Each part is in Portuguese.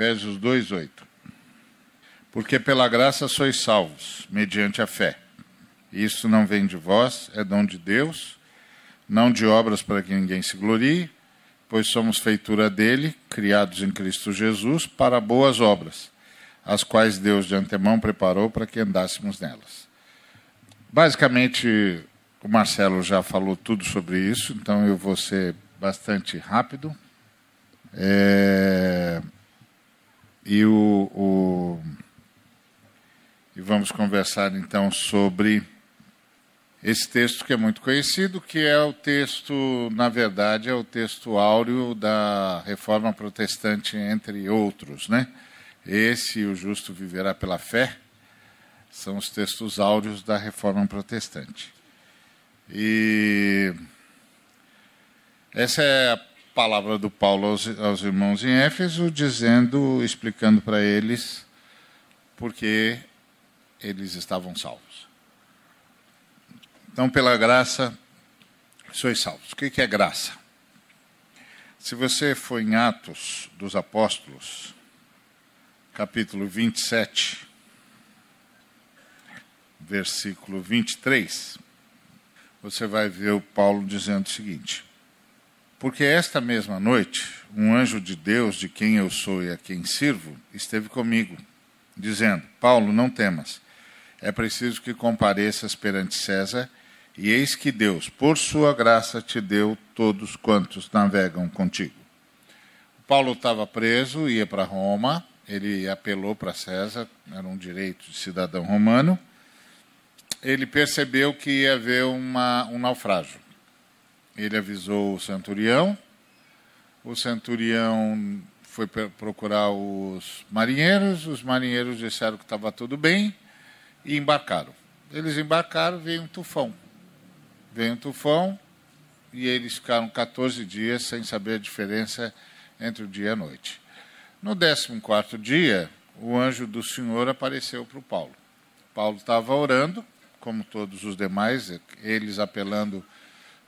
Efésios 2:8. Porque pela graça sois salvos, mediante a fé. Isso não vem de vós, é dom de Deus, não de obras para que ninguém se glorie, pois somos feitura dele, criados em Cristo Jesus, para boas obras, as quais Deus de antemão preparou para que andássemos nelas. Basicamente, o Marcelo já falou tudo sobre isso, então eu vou ser bastante rápido. É... E, o, o... e vamos conversar então sobre esse texto que é muito conhecido, que é o texto, na verdade, é o texto áureo da Reforma Protestante, entre outros, né? Esse, o justo viverá pela fé, são os textos áureos da Reforma Protestante. E essa é a palavra do Paulo aos, aos irmãos em Éfeso, dizendo, explicando para eles porque eles estavam salvos. Então, pela graça, sois salvos. O que é graça? Se você for em Atos dos Apóstolos, capítulo 27, versículo 23, você vai ver o Paulo dizendo o seguinte: Porque esta mesma noite, um anjo de Deus, de quem eu sou e a quem sirvo, esteve comigo, dizendo: Paulo, não temas, é preciso que compareças perante César, e eis que Deus, por sua graça, te deu todos quantos navegam contigo. Paulo estava preso, ia para Roma, ele apelou para César, era um direito de cidadão romano ele percebeu que ia haver uma, um naufrágio. Ele avisou o centurião, o centurião foi procurar os marinheiros, os marinheiros disseram que estava tudo bem e embarcaram. Eles embarcaram, veio um tufão. Veio um tufão e eles ficaram 14 dias sem saber a diferença entre o dia e a noite. No 14 dia, o anjo do Senhor apareceu para o Paulo. Paulo estava orando como todos os demais, eles apelando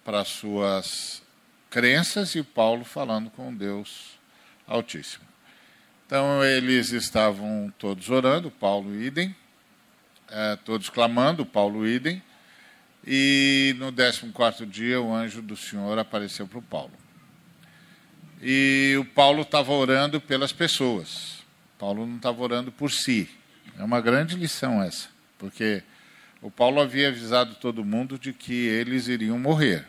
para suas crenças e Paulo falando com Deus Altíssimo. Então eles estavam todos orando, Paulo idem, é, todos clamando, Paulo idem, e no 14 dia o anjo do Senhor apareceu para o Paulo. E o Paulo estava orando pelas pessoas. Paulo não estava orando por si. É uma grande lição essa, porque o Paulo havia avisado todo mundo de que eles iriam morrer.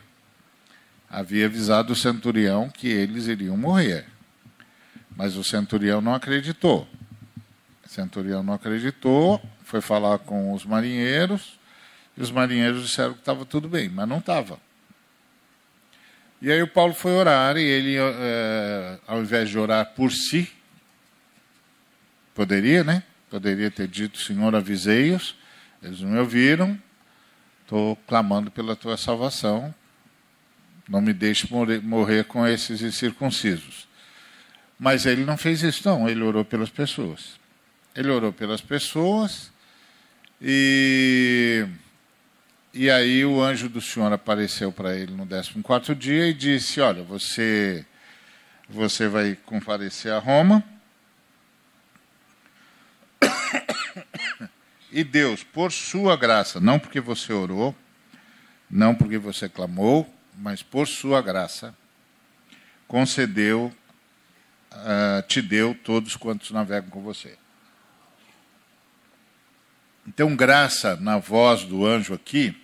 Havia avisado o centurião que eles iriam morrer. Mas o centurião não acreditou. O centurião não acreditou, foi falar com os marinheiros, e os marinheiros disseram que estava tudo bem, mas não estava. E aí o Paulo foi orar, e ele, é, ao invés de orar por si, poderia, né? Poderia ter dito, Senhor, avisei-os, eles não me ouviram, estou clamando pela tua salvação. Não me deixe morrer, morrer com esses incircuncisos. Mas ele não fez isso, não. Ele orou pelas pessoas. Ele orou pelas pessoas e, e aí o anjo do Senhor apareceu para ele no 14 dia e disse: Olha, você, você vai comparecer a Roma E Deus, por sua graça, não porque você orou, não porque você clamou, mas por sua graça, concedeu, uh, te deu todos quantos navegam com você. Então, graça na voz do anjo aqui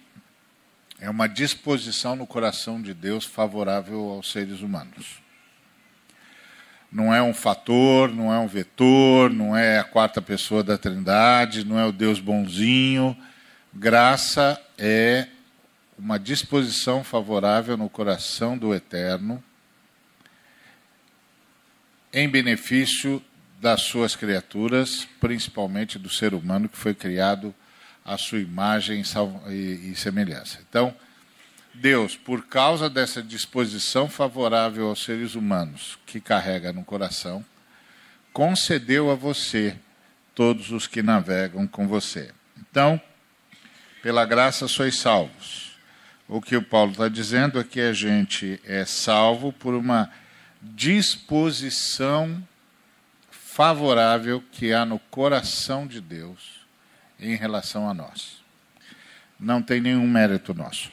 é uma disposição no coração de Deus favorável aos seres humanos não é um fator, não é um vetor, não é a quarta pessoa da Trindade, não é o Deus bonzinho. Graça é uma disposição favorável no coração do Eterno em benefício das suas criaturas, principalmente do ser humano que foi criado à sua imagem e semelhança. Então, Deus, por causa dessa disposição favorável aos seres humanos que carrega no coração, concedeu a você todos os que navegam com você. Então, pela graça sois salvos. O que o Paulo está dizendo é que a gente é salvo por uma disposição favorável que há no coração de Deus em relação a nós. Não tem nenhum mérito nosso.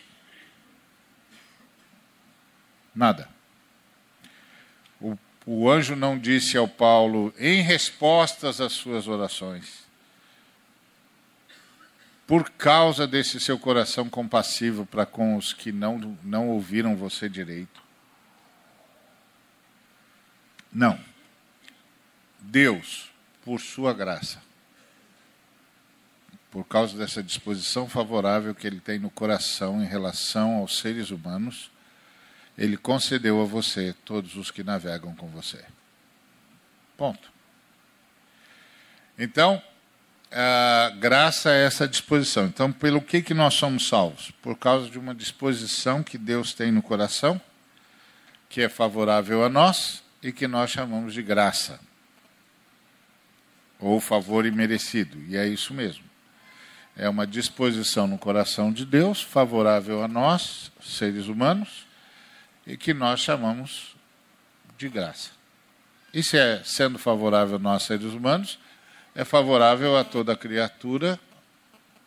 Nada. O, o anjo não disse ao Paulo, em respostas às suas orações, por causa desse seu coração compassivo para com os que não, não ouviram você direito. Não. Deus, por sua graça, por causa dessa disposição favorável que ele tem no coração em relação aos seres humanos, ele concedeu a você todos os que navegam com você. Ponto. Então, graça é essa disposição. Então, pelo que, que nós somos salvos? Por causa de uma disposição que Deus tem no coração, que é favorável a nós e que nós chamamos de graça, ou favor imerecido. E é isso mesmo. É uma disposição no coração de Deus, favorável a nós, seres humanos, e que nós chamamos de graça. Isso é sendo favorável a nós, seres humanos, é favorável a toda criatura,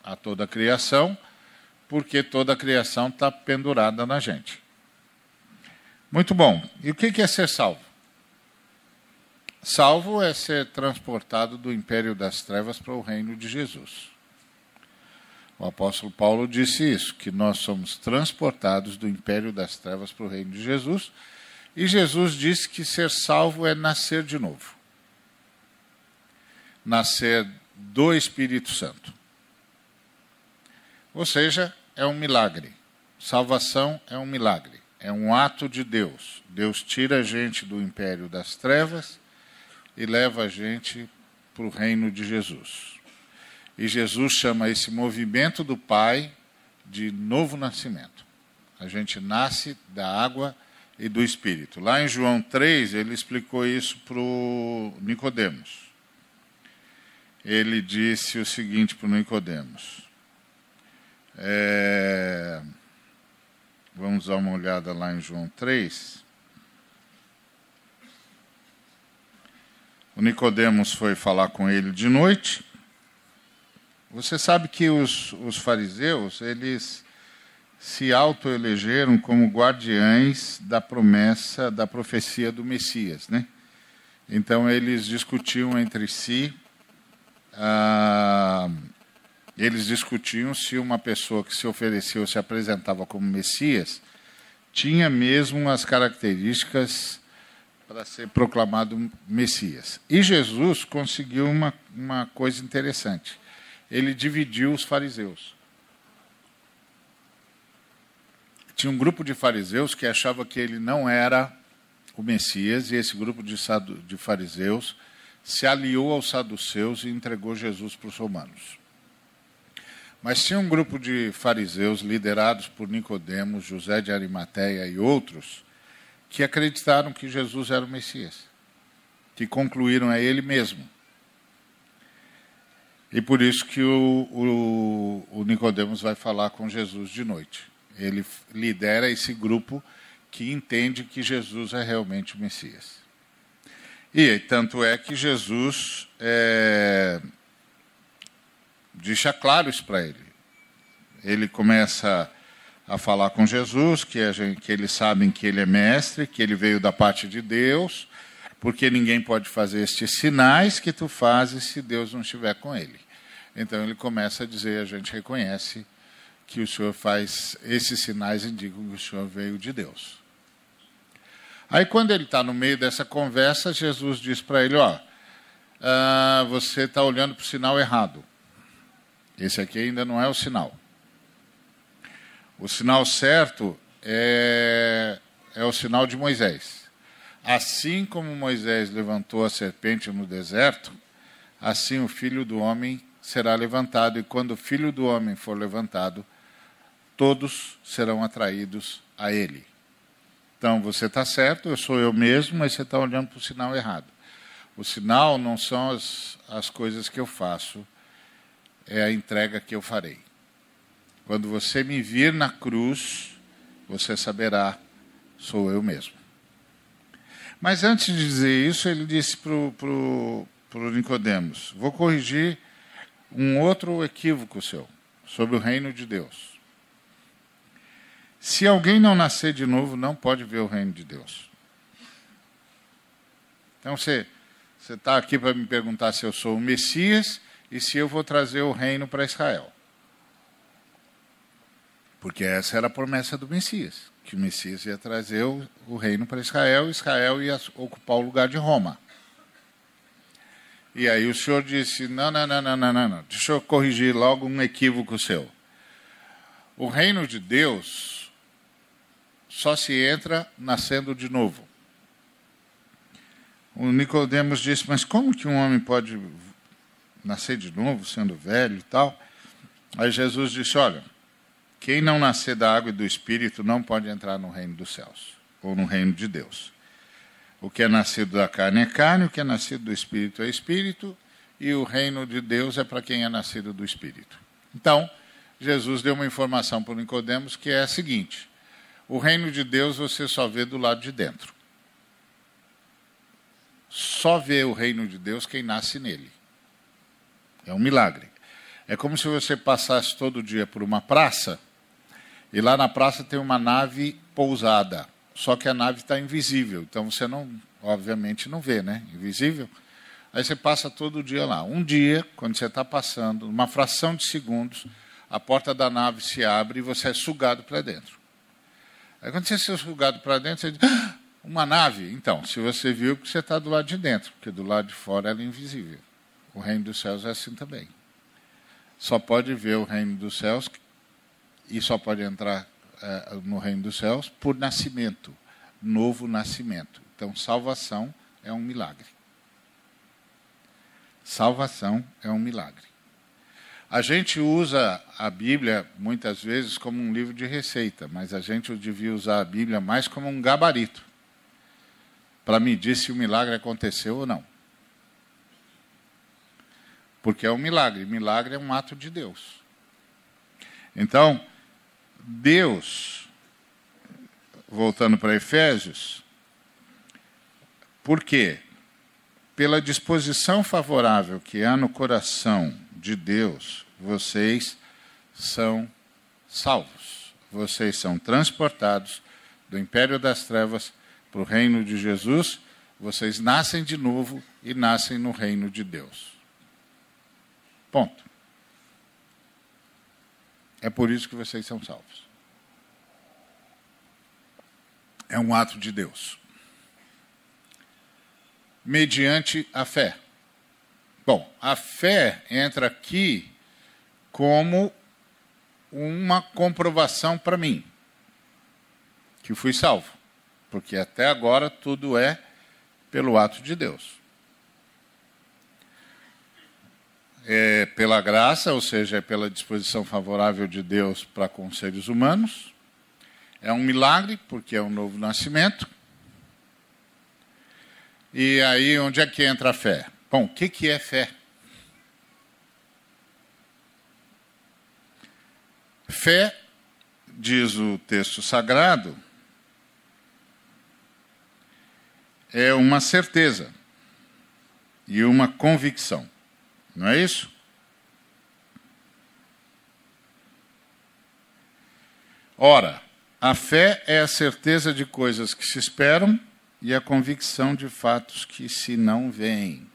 a toda criação, porque toda criação está pendurada na gente. Muito bom. E o que é ser salvo? Salvo é ser transportado do império das trevas para o reino de Jesus. O apóstolo Paulo disse isso, que nós somos transportados do império das trevas para o reino de Jesus. E Jesus disse que ser salvo é nascer de novo nascer do Espírito Santo. Ou seja, é um milagre. Salvação é um milagre. É um ato de Deus. Deus tira a gente do império das trevas e leva a gente para o reino de Jesus. E Jesus chama esse movimento do Pai de novo nascimento. A gente nasce da água e do Espírito. Lá em João 3, ele explicou isso para o Nicodemos ele disse o seguinte para o Nicodemos. É, vamos dar uma olhada lá em João 3. O Nicodemos foi falar com ele de noite. Você sabe que os, os fariseus, eles se autoelegeram como guardiães da promessa, da profecia do Messias, né? Então eles discutiam entre si ah, eles discutiam se uma pessoa que se ofereceu, se apresentava como Messias, tinha mesmo as características para ser proclamado Messias. E Jesus conseguiu uma, uma coisa interessante. Ele dividiu os fariseus. Tinha um grupo de fariseus que achava que ele não era o Messias, e esse grupo de, de fariseus se aliou aos saduceus e entregou Jesus para os romanos. Mas tinha um grupo de fariseus liderados por Nicodemos, José de Arimateia e outros que acreditaram que Jesus era o Messias, que concluíram a ele mesmo. E por isso que o, o, o Nicodemos vai falar com Jesus de noite. Ele lidera esse grupo que entende que Jesus é realmente o Messias. E tanto é que Jesus é, deixa claro isso para ele. Ele começa a falar com Jesus, que, gente, que eles sabem que ele é mestre, que ele veio da parte de Deus, porque ninguém pode fazer estes sinais que tu fazes se Deus não estiver com ele. Então ele começa a dizer: a gente reconhece que o Senhor faz esses sinais, indicam que o Senhor veio de Deus. Aí, quando ele está no meio dessa conversa, Jesus diz para ele: Ó, uh, você está olhando para o sinal errado. Esse aqui ainda não é o sinal. O sinal certo é, é o sinal de Moisés. Assim como Moisés levantou a serpente no deserto, assim o filho do homem será levantado, e quando o filho do homem for levantado, todos serão atraídos a ele. Então, você está certo, eu sou eu mesmo, mas você está olhando para o sinal errado. O sinal não são as, as coisas que eu faço, é a entrega que eu farei. Quando você me vir na cruz, você saberá, sou eu mesmo. Mas antes de dizer isso, ele disse para o para o Nicodemos: Vou corrigir um outro equívoco seu sobre o reino de Deus. Se alguém não nascer de novo, não pode ver o reino de Deus. Então você está aqui para me perguntar se eu sou o Messias e se eu vou trazer o reino para Israel. Porque essa era a promessa do Messias, que o Messias ia trazer o, o reino para Israel Israel ia ocupar o lugar de Roma. E aí o senhor disse: não, não, não, não, não, não. deixa eu corrigir logo um equívoco seu. O reino de Deus só se entra nascendo de novo. O Nicodemos disse: Mas como que um homem pode nascer de novo, sendo velho e tal? Aí Jesus disse: Olha, quem não nascer da água e do espírito não pode entrar no reino dos céus, ou no reino de Deus. O que é nascido da carne é carne, o que é nascido do espírito é espírito, e o reino de Deus é para quem é nascido do espírito. Então, Jesus deu uma informação para Nicodemos que é a seguinte: o reino de Deus você só vê do lado de dentro. Só vê o reino de Deus quem nasce nele. É um milagre. É como se você passasse todo dia por uma praça e lá na praça tem uma nave pousada. Só que a nave está invisível, então você não, obviamente, não vê, né? Invisível. Aí você passa todo dia lá. Um dia, quando você está passando, uma fração de segundos, a porta da nave se abre e você é sugado para dentro. Aí quando você é sugado para dentro, você diz, ah, uma nave. Então, se você viu que você está do lado de dentro, porque do lado de fora ela é invisível. O reino dos céus é assim também. Só pode ver o reino dos céus e só pode entrar é, no reino dos céus por nascimento, novo nascimento. Então, salvação é um milagre. Salvação é um milagre. A gente usa a Bíblia muitas vezes como um livro de receita, mas a gente devia usar a Bíblia mais como um gabarito para medir se o milagre aconteceu ou não. Porque é um milagre. Milagre é um ato de Deus. Então, Deus, voltando para Efésios, por quê? Pela disposição favorável que há no coração de Deus, vocês são salvos. Vocês são transportados do império das trevas para o reino de Jesus. Vocês nascem de novo e nascem no reino de Deus. Ponto. É por isso que vocês são salvos. É um ato de Deus. Mediante a fé. Bom, a fé entra aqui como uma comprovação para mim que fui salvo. Porque até agora tudo é pelo ato de Deus. É pela graça, ou seja, é pela disposição favorável de Deus para com os seres humanos. É um milagre, porque é um novo nascimento. E aí, onde é que entra a fé? Bom, o que, que é fé? Fé, diz o texto sagrado, é uma certeza e uma convicção. Não é isso? Ora, a fé é a certeza de coisas que se esperam e a convicção de fatos que se não veem.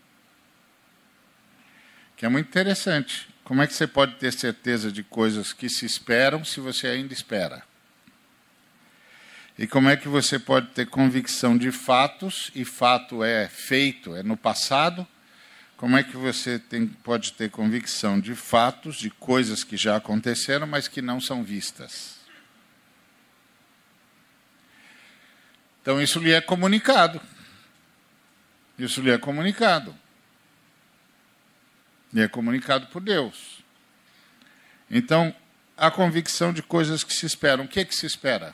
Que é muito interessante. Como é que você pode ter certeza de coisas que se esperam se você ainda espera? E como é que você pode ter convicção de fatos, e fato é feito, é no passado, como é que você tem, pode ter convicção de fatos, de coisas que já aconteceram, mas que não são vistas? Então, isso lhe é comunicado. Isso lhe é comunicado. Lhe é comunicado por Deus. Então, a convicção de coisas que se esperam. O que, é que se espera?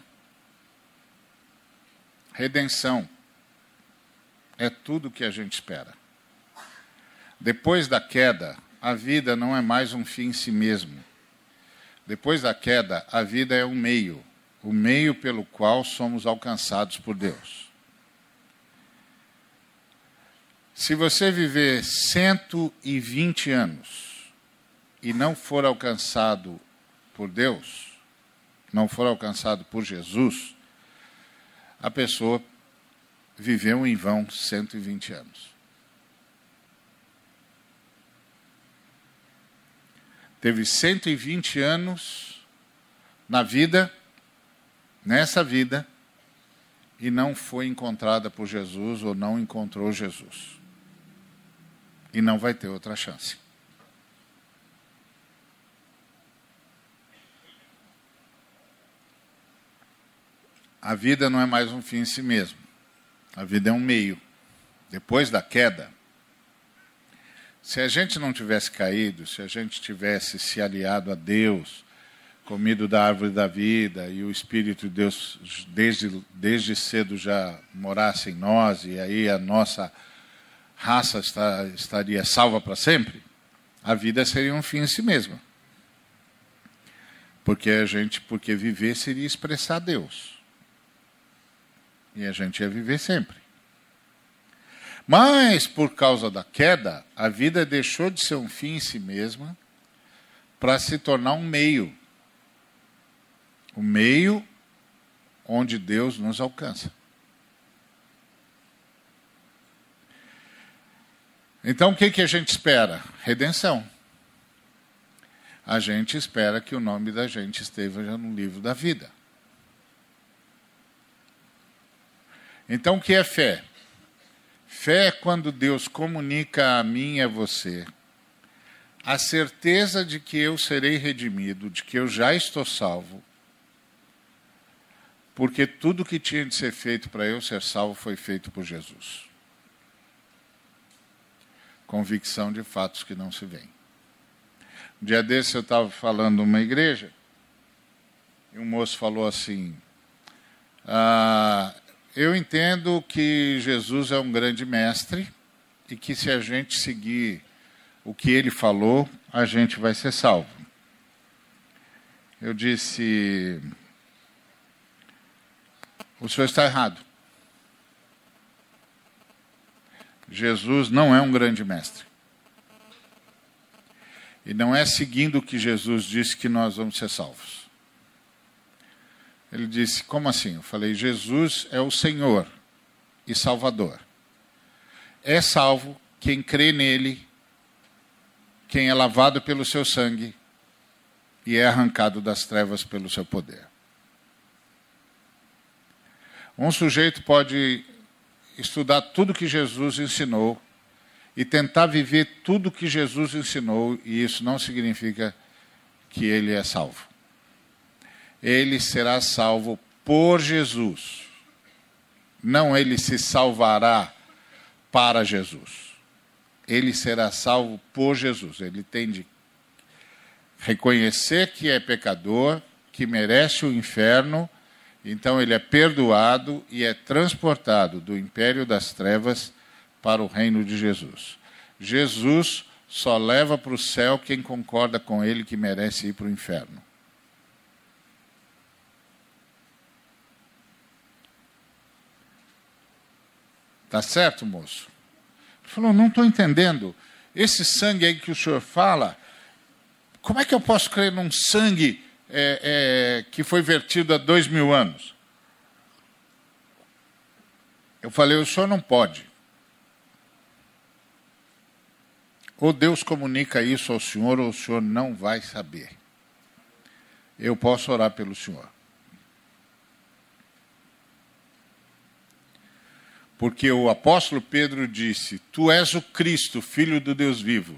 Redenção. É tudo que a gente espera. Depois da queda, a vida não é mais um fim em si mesmo. Depois da queda, a vida é um meio, o meio pelo qual somos alcançados por Deus. Se você viver 120 anos e não for alcançado por Deus, não for alcançado por Jesus, a pessoa viveu em vão 120 anos. Teve 120 anos na vida, nessa vida, e não foi encontrada por Jesus ou não encontrou Jesus e não vai ter outra chance. A vida não é mais um fim em si mesmo. A vida é um meio. Depois da queda, se a gente não tivesse caído, se a gente tivesse se aliado a Deus, comido da árvore da vida e o Espírito de Deus desde, desde cedo já morasse em nós e aí a nossa raça está, estaria salva para sempre, a vida seria um fim em si mesma. Porque a gente, porque viver seria expressar Deus. E a gente ia viver sempre. Mas, por causa da queda, a vida deixou de ser um fim em si mesma para se tornar um meio. O um meio onde Deus nos alcança. Então o que, que a gente espera? Redenção. A gente espera que o nome da gente esteja no livro da vida. Então o que é fé? Fé é quando Deus comunica a mim e a você a certeza de que eu serei redimido, de que eu já estou salvo, porque tudo que tinha de ser feito para eu ser salvo foi feito por Jesus convicção de fatos que não se veem. Um dia desse eu estava falando numa igreja e um moço falou assim: ah, Eu entendo que Jesus é um grande mestre e que se a gente seguir o que ele falou, a gente vai ser salvo. Eu disse: O senhor está errado. Jesus não é um grande mestre. E não é seguindo o que Jesus disse que nós vamos ser salvos. Ele disse: Como assim? Eu falei: Jesus é o Senhor e Salvador. É salvo quem crê nele, quem é lavado pelo seu sangue e é arrancado das trevas pelo seu poder. Um sujeito pode estudar tudo que Jesus ensinou e tentar viver tudo que Jesus ensinou, e isso não significa que ele é salvo. Ele será salvo por Jesus. Não ele se salvará para Jesus. Ele será salvo por Jesus. Ele tem de reconhecer que é pecador, que merece o inferno então ele é perdoado e é transportado do império das trevas para o reino de Jesus. Jesus só leva para o céu quem concorda com ele que merece ir para o inferno. Tá certo, moço? Ele falou: não estou entendendo. Esse sangue aí que o senhor fala, como é que eu posso crer num sangue é, é, que foi vertido há dois mil anos. Eu falei, o senhor não pode. Ou Deus comunica isso ao senhor, ou o senhor não vai saber. Eu posso orar pelo senhor. Porque o apóstolo Pedro disse: Tu és o Cristo, filho do Deus vivo.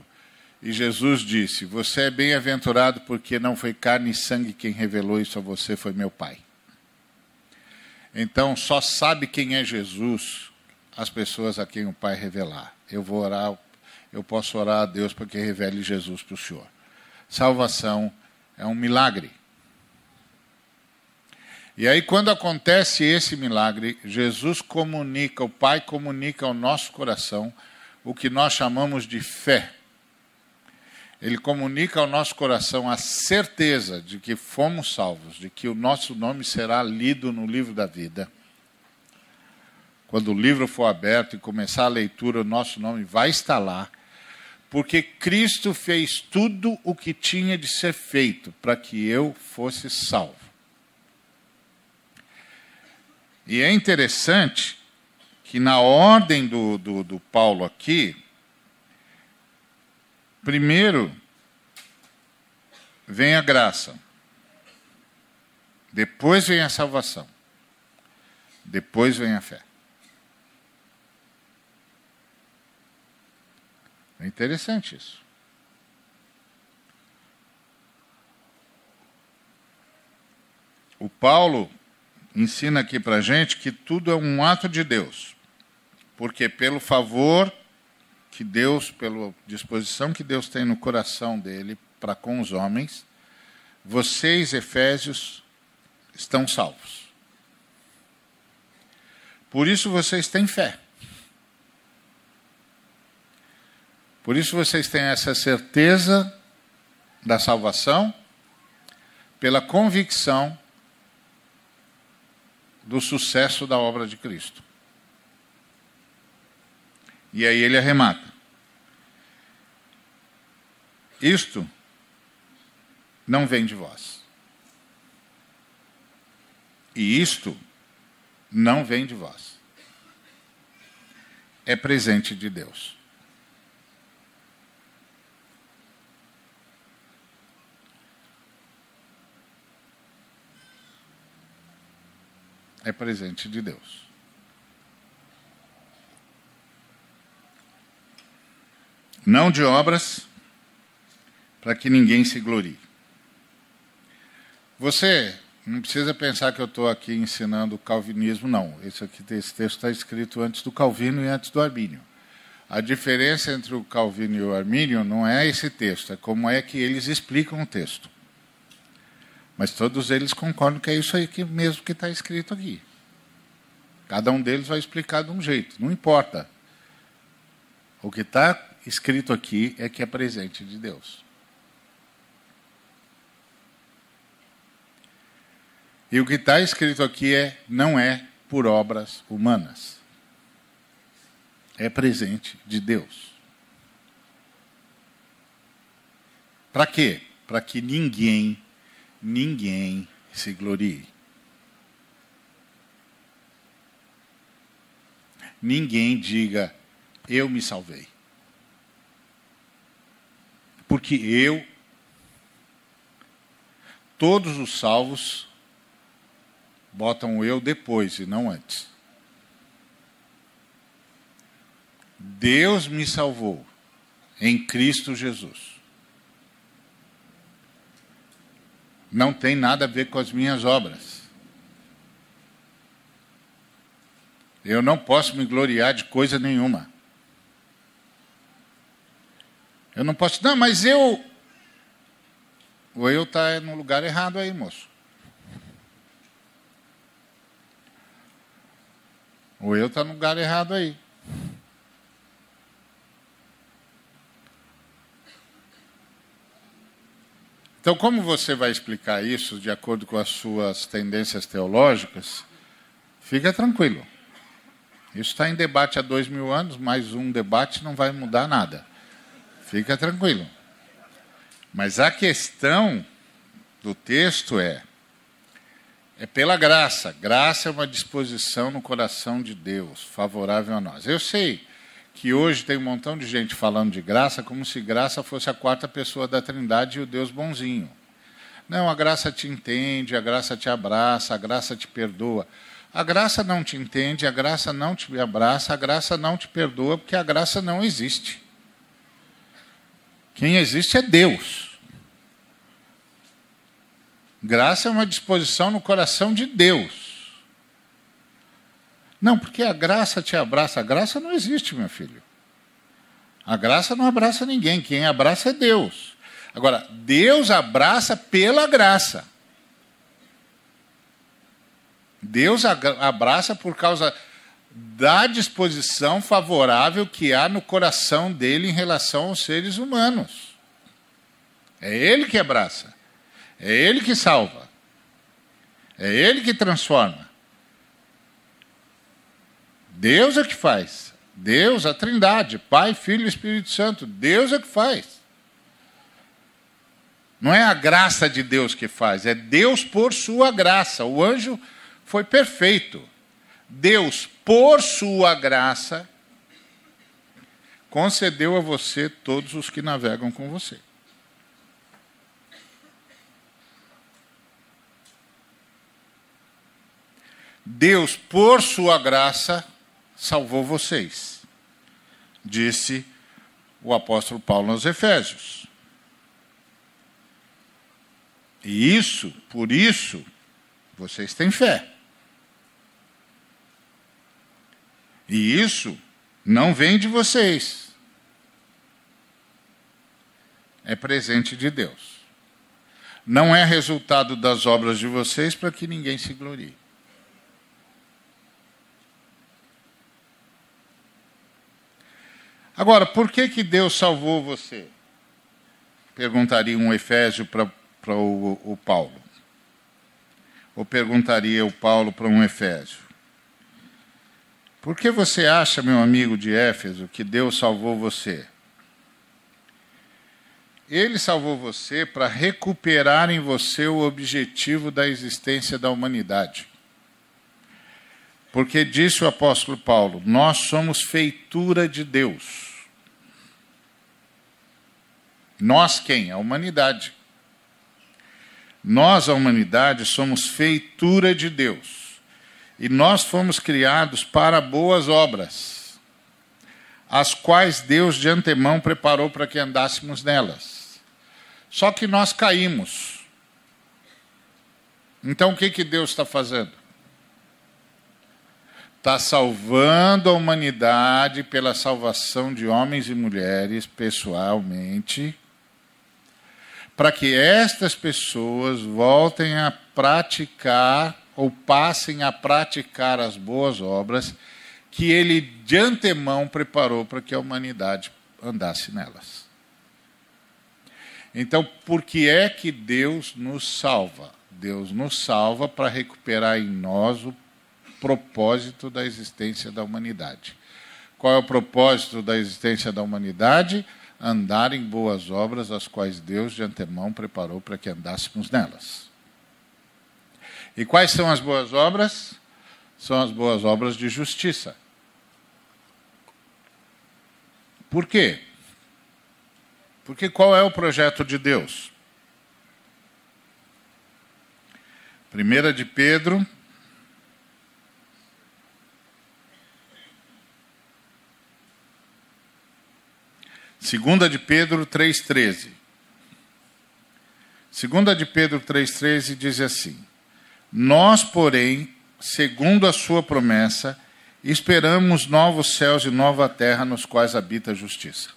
E Jesus disse: Você é bem-aventurado porque não foi carne e sangue quem revelou isso a você, foi meu Pai. Então, só sabe quem é Jesus as pessoas a quem o Pai revelar. Eu vou orar, eu posso orar a Deus para que revele Jesus para o Senhor. Salvação é um milagre. E aí, quando acontece esse milagre, Jesus comunica, o Pai comunica ao nosso coração o que nós chamamos de fé ele comunica ao nosso coração a certeza de que fomos salvos, de que o nosso nome será lido no livro da vida. quando o livro for aberto e começar a leitura, o nosso nome vai estar lá, porque Cristo fez tudo o que tinha de ser feito para que eu fosse salvo. E é interessante que na ordem do, do, do Paulo aqui, primeiro vem a graça, depois vem a salvação, depois vem a fé. É interessante isso. O Paulo ensina aqui para gente que tudo é um ato de Deus, porque pelo favor que Deus, pela disposição que Deus tem no coração dele para com os homens, vocês, Efésios, estão salvos. Por isso vocês têm fé. Por isso vocês têm essa certeza da salvação, pela convicção do sucesso da obra de Cristo. E aí ele arremata. Isto não vem de vós. E isto não vem de vós. É presente de Deus. É presente de Deus. Não de obras, para que ninguém se glorie. Você não precisa pensar que eu estou aqui ensinando o calvinismo, não. Esse, aqui, esse texto está escrito antes do Calvino e antes do Arbínio. A diferença entre o Calvino e o Armínio não é esse texto, é como é que eles explicam o texto. Mas todos eles concordam que é isso aí que mesmo que está escrito aqui. Cada um deles vai explicar de um jeito, não importa. O que está escrito aqui é que é presente de Deus. E o que está escrito aqui é não é por obras humanas. É presente de Deus. Para quê? Para que ninguém ninguém se glorie. Ninguém diga, eu me salvei. Porque eu, todos os salvos, botam eu depois e não antes. Deus me salvou em Cristo Jesus. Não tem nada a ver com as minhas obras. Eu não posso me gloriar de coisa nenhuma. Eu não posso. Não, mas eu. O eu está no lugar errado aí, moço. O eu está no lugar errado aí. Então, como você vai explicar isso de acordo com as suas tendências teológicas? Fica tranquilo. Isso está em debate há dois mil anos, mais um debate não vai mudar nada. Fica tranquilo. Mas a questão do texto é: é pela graça. Graça é uma disposição no coração de Deus, favorável a nós. Eu sei que hoje tem um montão de gente falando de graça como se graça fosse a quarta pessoa da Trindade e o Deus bonzinho. Não, a graça te entende, a graça te abraça, a graça te perdoa. A graça não te entende, a graça não te abraça, a graça não te perdoa, porque a graça não existe. Quem existe é Deus. Graça é uma disposição no coração de Deus. Não, porque a graça te abraça. A graça não existe, meu filho. A graça não abraça ninguém. Quem abraça é Deus. Agora, Deus abraça pela graça. Deus abraça por causa da disposição favorável que há no coração dele em relação aos seres humanos. É ele que abraça. É ele que salva. É ele que transforma. Deus é que faz. Deus, a Trindade, Pai, Filho e Espírito Santo. Deus é que faz. Não é a graça de Deus que faz, é Deus por sua graça. O anjo foi perfeito. Deus, por sua graça, concedeu a você todos os que navegam com você. Deus, por sua graça, salvou vocês, disse o apóstolo Paulo aos Efésios. E isso, por isso, vocês têm fé. E isso não vem de vocês. É presente de Deus. Não é resultado das obras de vocês para que ninguém se glorie. Agora, por que, que Deus salvou você? Perguntaria um Efésio para o, o Paulo. Ou perguntaria o Paulo para um Efésio. Por que você acha, meu amigo de Éfeso, que Deus salvou você? Ele salvou você para recuperar em você o objetivo da existência da humanidade. Porque disse o apóstolo Paulo: Nós somos feitura de Deus. Nós quem? A humanidade. Nós, a humanidade, somos feitura de Deus. E nós fomos criados para boas obras, as quais Deus de antemão preparou para que andássemos nelas. Só que nós caímos. Então o que, que Deus está fazendo? está salvando a humanidade pela salvação de homens e mulheres pessoalmente, para que estas pessoas voltem a praticar ou passem a praticar as boas obras que ele de antemão preparou para que a humanidade andasse nelas. Então, por que é que Deus nos salva? Deus nos salva para recuperar em nós o propósito da existência da humanidade. Qual é o propósito da existência da humanidade? Andar em boas obras, as quais Deus de antemão preparou para que andássemos nelas. E quais são as boas obras? São as boas obras de justiça. Por quê? Porque qual é o projeto de Deus? 1 de Pedro Segunda de Pedro 3,13. Segunda de Pedro 3,13 diz assim: Nós, porém, segundo a sua promessa, esperamos novos céus e nova terra nos quais habita a justiça.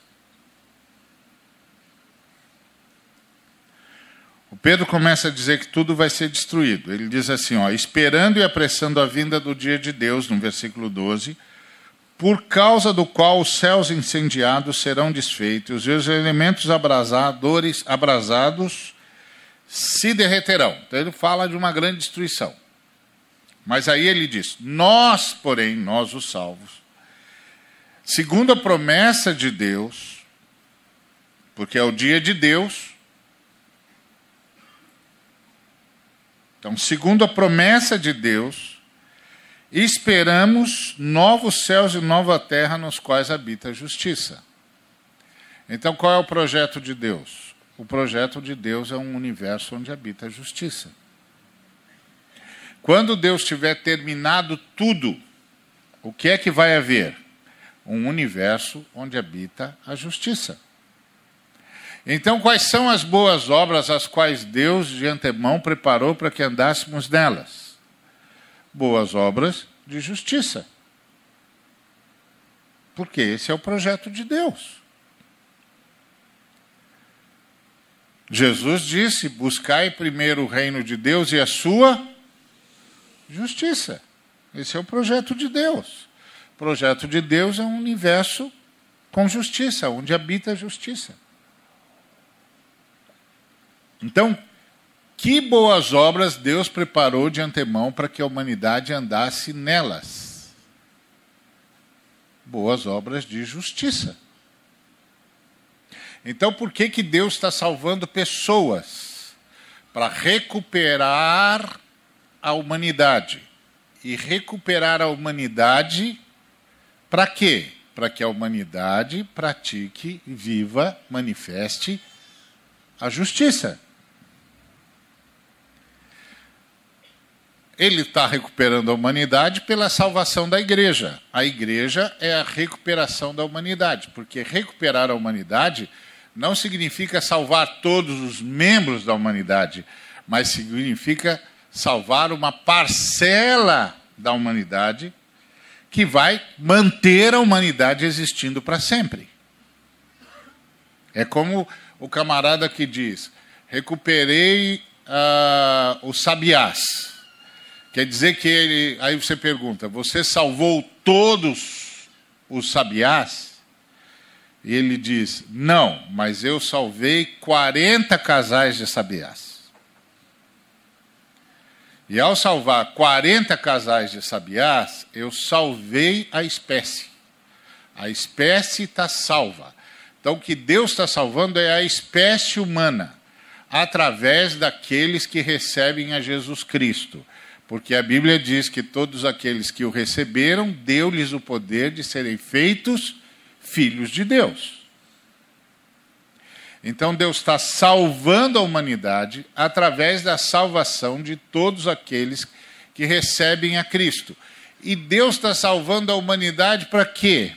O Pedro começa a dizer que tudo vai ser destruído. Ele diz assim, ó, esperando e apressando a vinda do dia de Deus, no versículo 12, por causa do qual os céus incendiados serão desfeitos e os elementos abrasadores, abrasados se derreterão. Então ele fala de uma grande destruição. Mas aí ele diz: Nós, porém, nós os salvos, segundo a promessa de Deus, porque é o dia de Deus. Então, segundo a promessa de Deus, esperamos novos céus e nova terra nos quais habita a justiça. Então, qual é o projeto de Deus? O projeto de Deus é um universo onde habita a justiça. Quando Deus tiver terminado tudo, o que é que vai haver? Um universo onde habita a justiça. Então, quais são as boas obras as quais Deus de antemão preparou para que andássemos nelas? Boas obras de justiça. Porque esse é o projeto de Deus. Jesus disse: buscai primeiro o reino de Deus e a sua justiça. Esse é o projeto de Deus. O projeto de Deus é um universo com justiça, onde habita a justiça. Então, que boas obras Deus preparou de antemão para que a humanidade andasse nelas. boas obras de justiça. Então, por que, que Deus está salvando pessoas? Para recuperar a humanidade. E recuperar a humanidade para quê? Para que a humanidade pratique, viva, manifeste a justiça. Ele está recuperando a humanidade pela salvação da igreja. A igreja é a recuperação da humanidade, porque recuperar a humanidade não significa salvar todos os membros da humanidade, mas significa salvar uma parcela da humanidade que vai manter a humanidade existindo para sempre. É como o camarada que diz: recuperei uh, os sabiás. Quer dizer que ele. Aí você pergunta: você salvou todos os sabiás? E ele diz: não, mas eu salvei 40 casais de sabiás. E ao salvar 40 casais de sabiás, eu salvei a espécie. A espécie está salva. Então, o que Deus está salvando é a espécie humana, através daqueles que recebem a Jesus Cristo. Porque a Bíblia diz que todos aqueles que o receberam, deu-lhes o poder de serem feitos filhos de Deus. Então Deus está salvando a humanidade através da salvação de todos aqueles que recebem a Cristo. E Deus está salvando a humanidade para quê?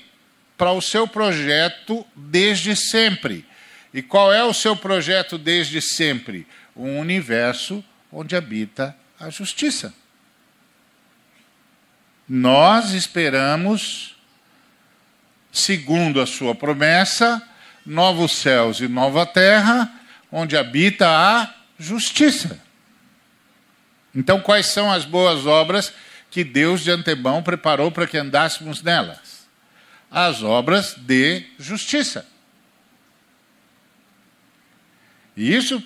Para o seu projeto desde sempre. E qual é o seu projeto desde sempre? Um universo onde habita a justiça. Nós esperamos, segundo a sua promessa, novos céus e nova terra, onde habita a justiça. Então, quais são as boas obras que Deus de antemão preparou para que andássemos nelas? As obras de justiça. E isso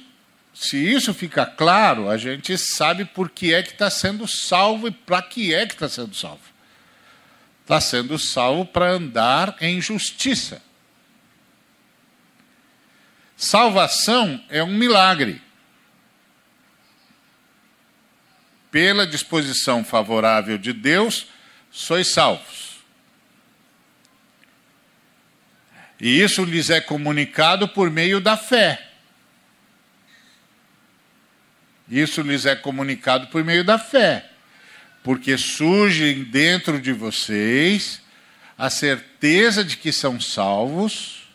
se isso ficar claro, a gente sabe por que é que está sendo salvo e para que é que está sendo salvo. Está sendo salvo para andar em justiça. Salvação é um milagre. Pela disposição favorável de Deus, sois salvos. E isso lhes é comunicado por meio da fé. Isso lhes é comunicado por meio da fé, porque surge dentro de vocês a certeza de que são salvos,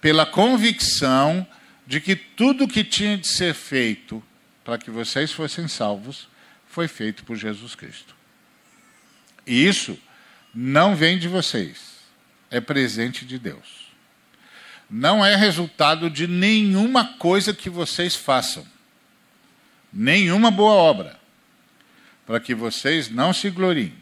pela convicção de que tudo que tinha de ser feito para que vocês fossem salvos foi feito por Jesus Cristo. E isso não vem de vocês, é presente de Deus. Não é resultado de nenhuma coisa que vocês façam nenhuma boa obra, para que vocês não se gloriem.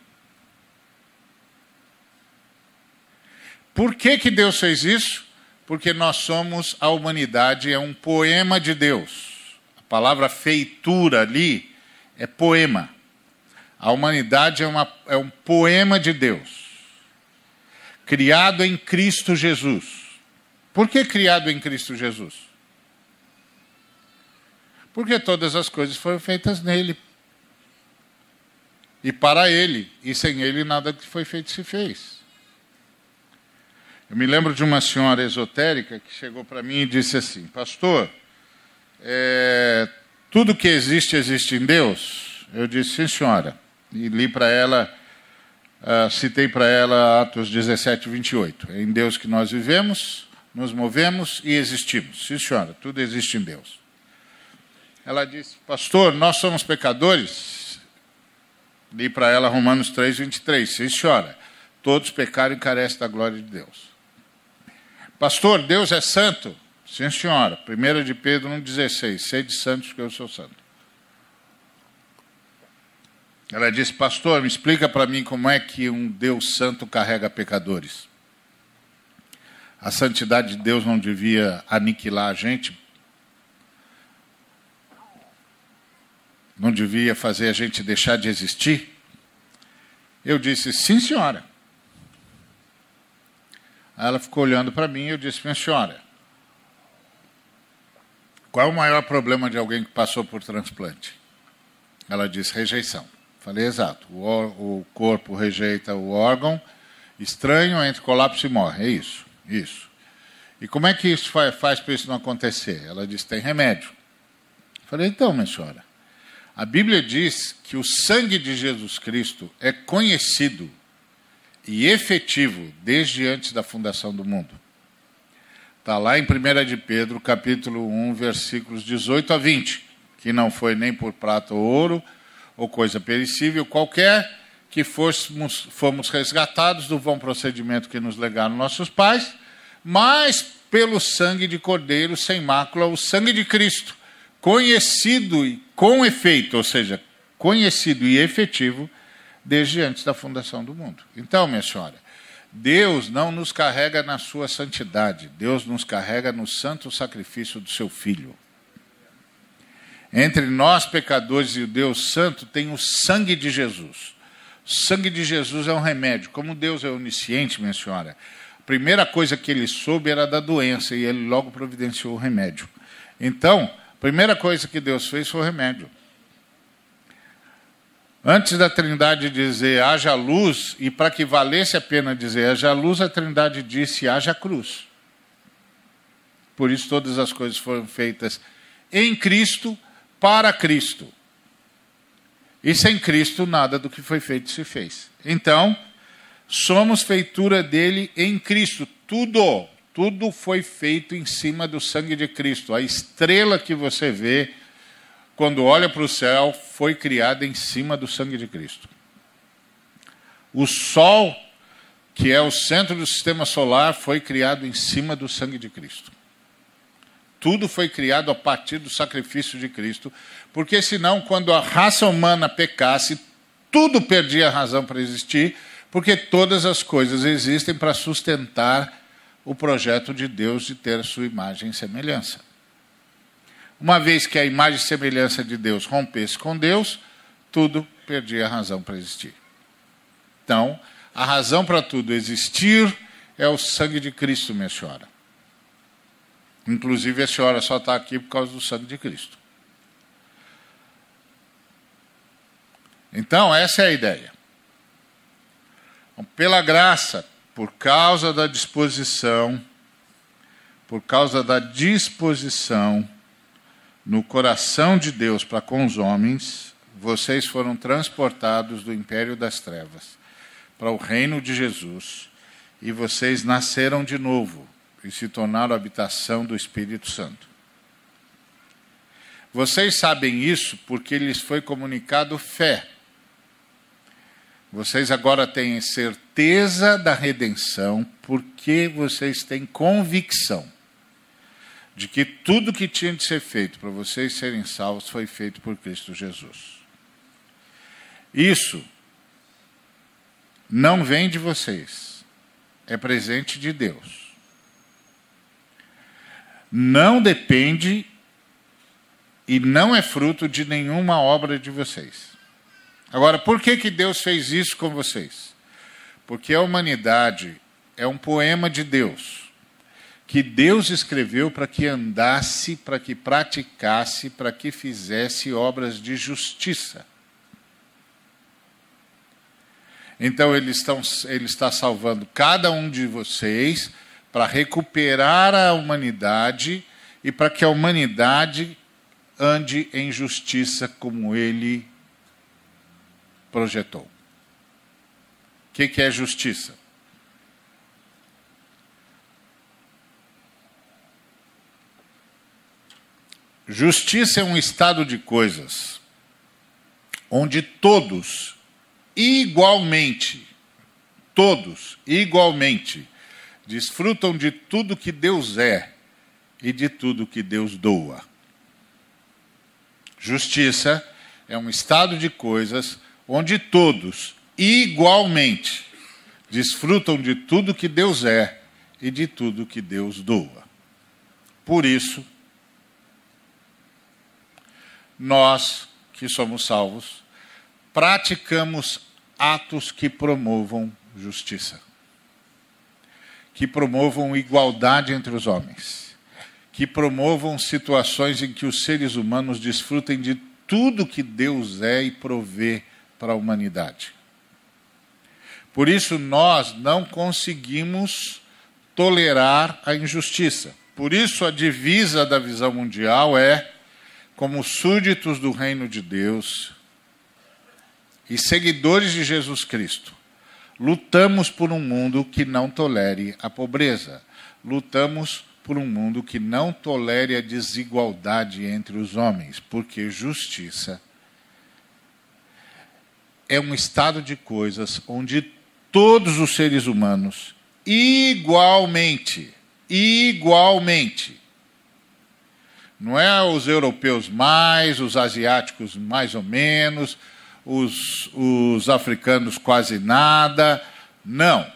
Por que, que Deus fez isso? Porque nós somos, a humanidade é um poema de Deus. A palavra feitura ali é poema. A humanidade é, uma, é um poema de Deus, criado em Cristo Jesus. Por que criado em Cristo Jesus? Porque todas as coisas foram feitas nele. E para ele. E sem ele nada que foi feito se fez. Eu me lembro de uma senhora esotérica que chegou para mim e disse assim: Pastor, é, tudo que existe, existe em Deus? Eu disse: Sim, senhora. E li para ela, uh, citei para ela Atos 17, 28. É em Deus que nós vivemos, nos movemos e existimos. Sim, senhora, tudo existe em Deus. Ela disse, pastor, nós somos pecadores. Li para ela Romanos 3, 23. Sim, senhora. Todos pecaram e carecem da glória de Deus. Pastor, Deus é santo? Sim, senhora. 1 de Pedro 1,16. Sede santos, porque eu sou santo. Ela disse, pastor, me explica para mim como é que um Deus santo carrega pecadores. A santidade de Deus não devia aniquilar a gente não devia fazer a gente deixar de existir? Eu disse, sim, senhora. Aí ela ficou olhando para mim e eu disse: Minha senhora, qual é o maior problema de alguém que passou por transplante? Ela disse: rejeição. Falei: exato. O, o corpo rejeita o órgão, estranho, entra colapso e morre. É isso. Isso. E como é que isso faz, faz para isso não acontecer? Ela disse: tem remédio. Falei: então, minha senhora, a Bíblia diz que o sangue de Jesus Cristo é conhecido e efetivo desde antes da fundação do mundo. Está lá em 1 de Pedro, capítulo 1, versículos 18 a 20, que não foi nem por prata ou ouro, ou coisa perecível, qualquer que fôssemos, fomos resgatados do bom procedimento que nos legaram nossos pais, mas pelo sangue de cordeiro sem mácula, o sangue de Cristo, conhecido e com efeito, ou seja, conhecido e efetivo desde antes da fundação do mundo. Então, minha senhora, Deus não nos carrega na sua santidade, Deus nos carrega no santo sacrifício do seu Filho. Entre nós, pecadores, e o Deus Santo, tem o sangue de Jesus. O sangue de Jesus é um remédio. Como Deus é onisciente, minha senhora, a primeira coisa que ele soube era da doença e ele logo providenciou o remédio. Então, primeira coisa que Deus fez foi o remédio. Antes da Trindade dizer haja luz, e para que valesse a pena dizer haja luz, a Trindade disse haja cruz. Por isso todas as coisas foram feitas em Cristo, para Cristo. E sem Cristo nada do que foi feito se fez. Então, somos feitura dele em Cristo. Tudo, tudo foi feito em cima do sangue de Cristo. A estrela que você vê, quando olha para o céu, foi criada em cima do sangue de Cristo. O Sol, que é o centro do sistema solar, foi criado em cima do sangue de Cristo. Tudo foi criado a partir do sacrifício de Cristo, porque senão, quando a raça humana pecasse, tudo perdia a razão para existir, porque todas as coisas existem para sustentar o projeto de Deus de ter a sua imagem e semelhança. Uma vez que a imagem e semelhança de Deus rompesse com Deus, tudo perdia a razão para existir. Então, a razão para tudo existir é o sangue de Cristo, minha senhora. Inclusive, a senhora só está aqui por causa do sangue de Cristo. Então, essa é a ideia. Então, pela graça, por causa da disposição, por causa da disposição no coração de Deus para com os homens, vocês foram transportados do império das trevas para o reino de Jesus e vocês nasceram de novo e se tornaram habitação do Espírito Santo. Vocês sabem isso porque lhes foi comunicado fé. Vocês agora têm certeza da redenção porque vocês têm convicção de que tudo que tinha de ser feito para vocês serem salvos foi feito por Cristo Jesus. Isso não vem de vocês, é presente de Deus. Não depende e não é fruto de nenhuma obra de vocês. Agora, por que, que Deus fez isso com vocês? Porque a humanidade é um poema de Deus que Deus escreveu para que andasse, para que praticasse, para que fizesse obras de justiça. Então ele, estão, ele está salvando cada um de vocês para recuperar a humanidade e para que a humanidade ande em justiça como ele projetou. O que, que é justiça? Justiça é um estado de coisas onde todos, igualmente, todos, igualmente, desfrutam de tudo que Deus é e de tudo que Deus doa. Justiça é um estado de coisas onde todos, igualmente, desfrutam de tudo que Deus é e de tudo que Deus doa. Por isso, nós que somos salvos, praticamos atos que promovam justiça. que promovam igualdade entre os homens, que promovam situações em que os seres humanos desfrutem de tudo que Deus é e provê para a humanidade. Por isso, nós não conseguimos tolerar a injustiça. Por isso, a divisa da visão mundial é: como súditos do reino de Deus e seguidores de Jesus Cristo, lutamos por um mundo que não tolere a pobreza, lutamos por um mundo que não tolere a desigualdade entre os homens, porque justiça é um estado de coisas onde todos os seres humanos, igualmente, igualmente, não é os europeus mais, os asiáticos mais ou menos, os, os africanos quase nada. Não.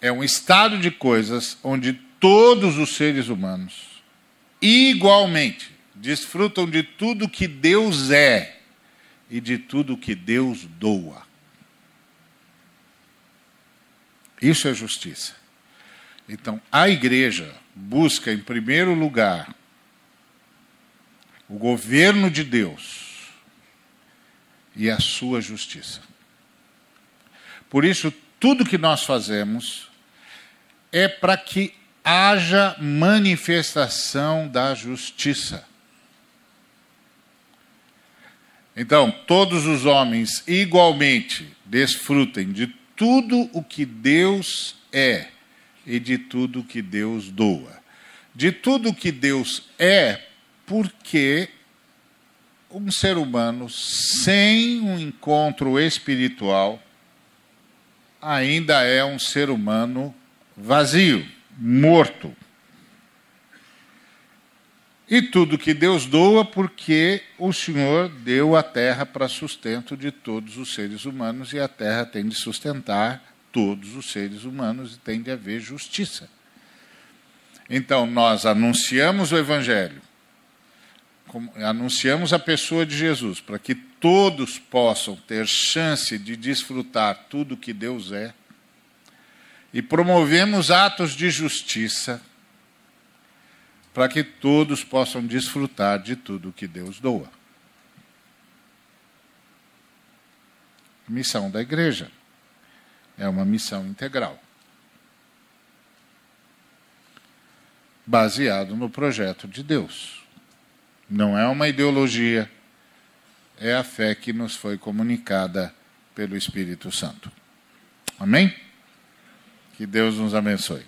É um estado de coisas onde todos os seres humanos, igualmente, desfrutam de tudo que Deus é e de tudo que Deus doa. Isso é justiça. Então, a igreja busca, em primeiro lugar, o governo de Deus e a sua justiça. Por isso, tudo que nós fazemos é para que haja manifestação da justiça. Então, todos os homens igualmente desfrutem de tudo o que Deus é e de tudo o que Deus doa. De tudo o que Deus é, porque um ser humano sem um encontro espiritual ainda é um ser humano vazio, morto. E tudo que Deus doa, porque o Senhor deu a terra para sustento de todos os seres humanos, e a terra tem de sustentar todos os seres humanos e tem de haver justiça. Então, nós anunciamos o Evangelho, anunciamos a pessoa de Jesus, para que todos possam ter chance de desfrutar tudo que Deus é, e promovemos atos de justiça, para que todos possam desfrutar de tudo que Deus doa. Missão da igreja é uma missão integral. Baseado no projeto de Deus. Não é uma ideologia, é a fé que nos foi comunicada pelo Espírito Santo. Amém? Que Deus nos abençoe.